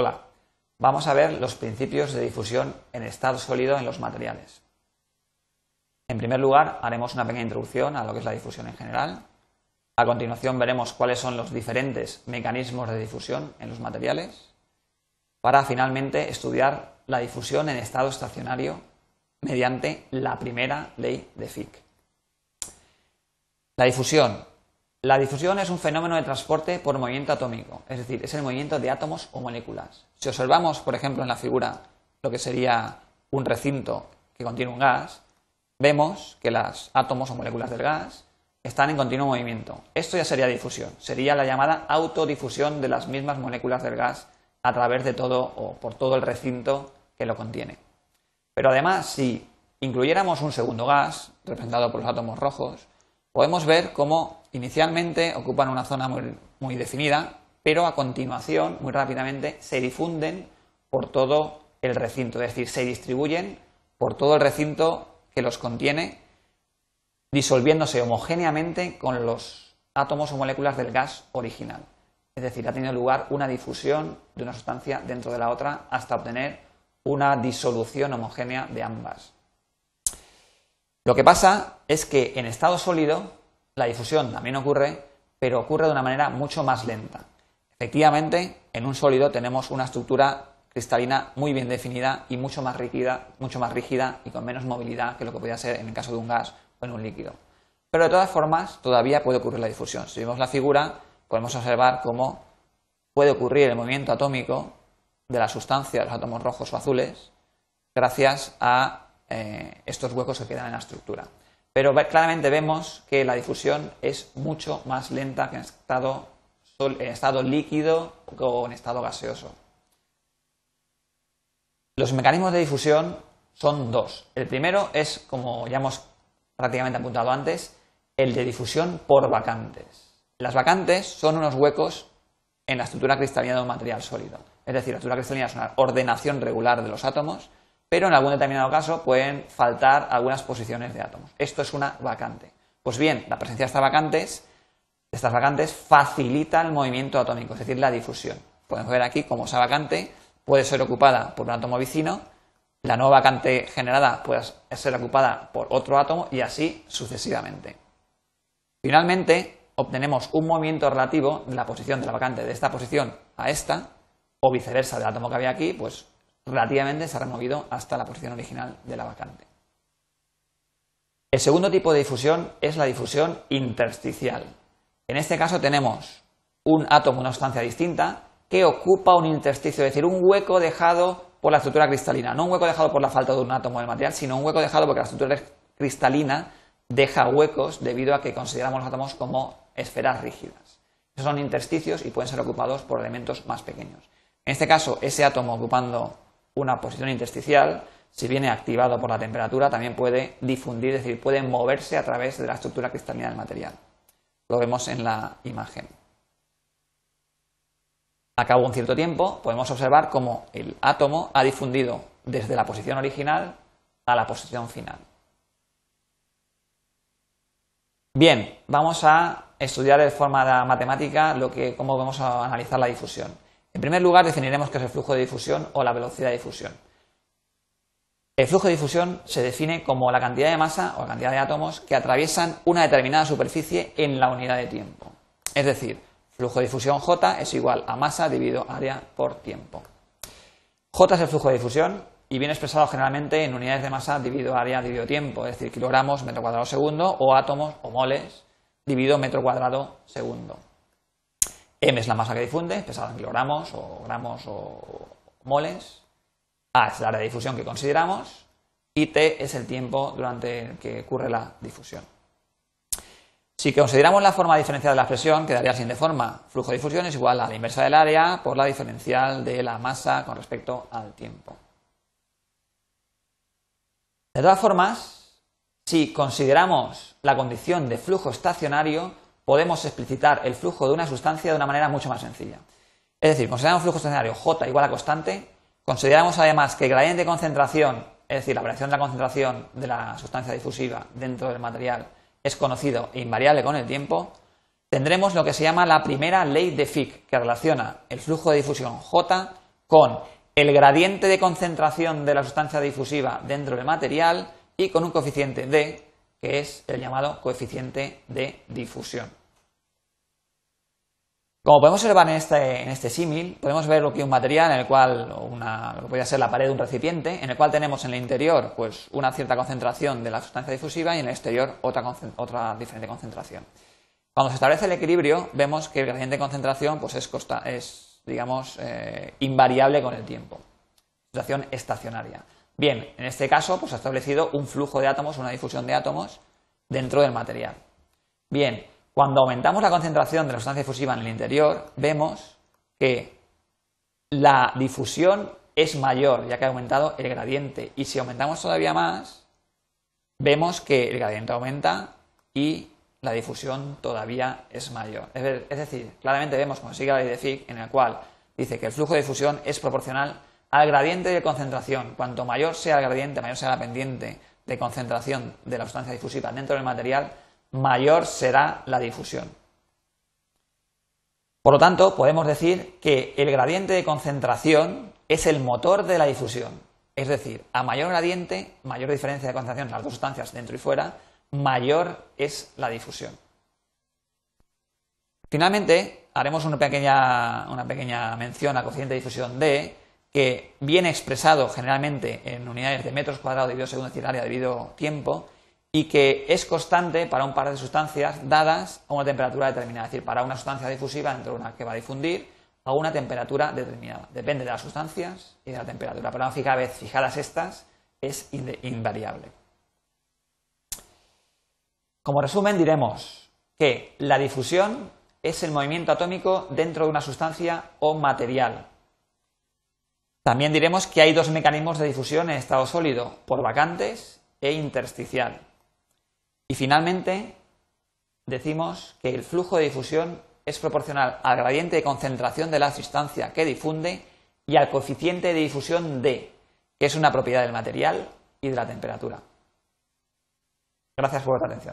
Hola, vamos a ver los principios de difusión en estado sólido en los materiales. En primer lugar, haremos una pequeña introducción a lo que es la difusión en general. A continuación veremos cuáles son los diferentes mecanismos de difusión en los materiales para finalmente estudiar la difusión en estado estacionario mediante la primera ley de Fick. La difusión. La difusión es un fenómeno de transporte por movimiento atómico, es decir, es el movimiento de átomos o moléculas. Si observamos, por ejemplo, en la figura lo que sería un recinto que contiene un gas, vemos que los átomos o moléculas del gas están en continuo movimiento. Esto ya sería difusión, sería la llamada autodifusión de las mismas moléculas del gas a través de todo o por todo el recinto que lo contiene. Pero además, si incluyéramos un segundo gas, representado por los átomos rojos, podemos ver cómo inicialmente ocupan una zona muy, definida, pero a continuación, muy rápidamente, se difunden por todo el recinto, es decir, se distribuyen por todo el recinto que los contiene, disolviéndose homogéneamente con los átomos o moléculas del gas original. Es decir, ha tenido lugar una difusión de una sustancia dentro de la otra hasta obtener una disolución homogénea de ambas. Lo que pasa es que en estado sólido la difusión también ocurre, pero ocurre de una manera mucho más lenta. Efectivamente, en un sólido tenemos una estructura cristalina muy bien definida y mucho más rígida, mucho más rígida y con menos movilidad que lo que podría ser en el caso de un gas o en un líquido. Pero de todas formas, todavía puede ocurrir la difusión. Si vemos la figura, podemos observar cómo puede ocurrir el movimiento atómico de la sustancia los átomos rojos o azules gracias a eh, estos huecos que quedan en la estructura. Pero claramente vemos que la difusión es mucho más lenta que en estado, en estado líquido o en estado gaseoso. Los mecanismos de difusión son dos. El primero es, como ya hemos prácticamente apuntado antes, el de difusión por vacantes. Las vacantes son unos huecos en la estructura cristalina de un material sólido. Es decir, la estructura cristalina es una ordenación regular de los átomos pero en algún determinado caso pueden faltar algunas posiciones de átomos. Esto es una vacante. Pues bien, la presencia de estas vacantes, estas vacantes facilita el movimiento atómico, es decir, la difusión. Podemos ver aquí cómo esa vacante puede ser ocupada por un átomo vecino, la nueva vacante generada puede ser ocupada por otro átomo y así sucesivamente. Finalmente, obtenemos un movimiento relativo de la posición de la vacante de esta posición a esta, o viceversa del átomo que había aquí, pues relativamente se ha removido hasta la posición original de la vacante. El segundo tipo de difusión es la difusión intersticial. En este caso tenemos un átomo, una sustancia distinta, que ocupa un intersticio, es decir, un hueco dejado por la estructura cristalina. No un hueco dejado por la falta de un átomo del material, sino un hueco dejado porque la estructura cristalina deja huecos debido a que consideramos los átomos como esferas rígidas. Esos son intersticios y pueden ser ocupados por elementos más pequeños. En este caso, ese átomo ocupando una posición intersticial, si viene activado por la temperatura, también puede difundir, es decir, puede moverse a través de la estructura cristalina del material. Lo vemos en la imagen. A cabo de un cierto tiempo, podemos observar cómo el átomo ha difundido desde la posición original a la posición final. Bien, vamos a estudiar de forma matemática lo que, cómo vamos a analizar la difusión. En primer lugar, definiremos qué es el flujo de difusión o la velocidad de difusión. El flujo de difusión se define como la cantidad de masa o la cantidad de átomos que atraviesan una determinada superficie en la unidad de tiempo. Es decir, flujo de difusión J es igual a masa dividido área por tiempo. J es el flujo de difusión y viene expresado generalmente en unidades de masa dividido área dividido tiempo, es decir, kilogramos metro cuadrado segundo o átomos o moles dividido metro cuadrado segundo. M es la masa que difunde, expresada en kilogramos o gramos o moles. A es el área de difusión que consideramos. Y T es el tiempo durante el que ocurre la difusión. Si consideramos la forma diferencial de la expresión, quedaría así de forma. Flujo de difusión es igual a la inversa del área por la diferencial de la masa con respecto al tiempo. De todas formas, si consideramos la condición de flujo estacionario, podemos explicitar el flujo de una sustancia de una manera mucho más sencilla. Es decir, consideramos flujo estacionario J igual a constante, consideramos además que el gradiente de concentración, es decir, la variación de la concentración de la sustancia difusiva dentro del material es conocido e invariable con el tiempo, tendremos lo que se llama la primera ley de Fick, que relaciona el flujo de difusión J con el gradiente de concentración de la sustancia difusiva dentro del material y con un coeficiente D, que es el llamado coeficiente de difusión. Como podemos observar en este, en este símil, podemos ver lo un material en el cual, una, lo que podría ser la pared de un recipiente, en el cual tenemos en el interior pues, una cierta concentración de la sustancia difusiva y en el exterior otra, otra diferente concentración. Cuando se establece el equilibrio, vemos que el gradiente de concentración pues, es, es, digamos, eh, invariable con el tiempo. Situación estacionaria. Bien, en este caso, pues ha establecido un flujo de átomos, una difusión de átomos dentro del material. Bien, cuando aumentamos la concentración de la sustancia difusiva en el interior, vemos que la difusión es mayor, ya que ha aumentado el gradiente. Y si aumentamos todavía más, vemos que el gradiente aumenta y la difusión todavía es mayor. Es decir, claramente vemos, como sigue la ley de Fick, en el cual dice que el flujo de difusión es proporcional al gradiente de concentración. Cuanto mayor sea el gradiente, mayor sea la pendiente de concentración de la sustancia difusiva dentro del material, mayor será la difusión. Por lo tanto, podemos decir que el gradiente de concentración es el motor de la difusión. Es decir, a mayor gradiente, mayor diferencia de concentración en las dos sustancias dentro y fuera, mayor es la difusión. Finalmente, haremos una pequeña, una pequeña mención al coeficiente de difusión D, que viene expresado generalmente en unidades de metros cuadrados dividido según el área debido tiempo, y que es constante para un par de sustancias dadas a una temperatura determinada, es decir, para una sustancia difusiva dentro de una que va a difundir a una temperatura determinada. Depende de las sustancias y de la temperatura, pero una vez fijadas estas es invariable. Como resumen diremos que la difusión es el movimiento atómico dentro de una sustancia o material. También diremos que hay dos mecanismos de difusión en estado sólido, por vacantes e intersticial. Y finalmente, decimos que el flujo de difusión es proporcional al gradiente de concentración de la sustancia que difunde y al coeficiente de difusión D, que es una propiedad del material y de la temperatura. Gracias por vuestra atención.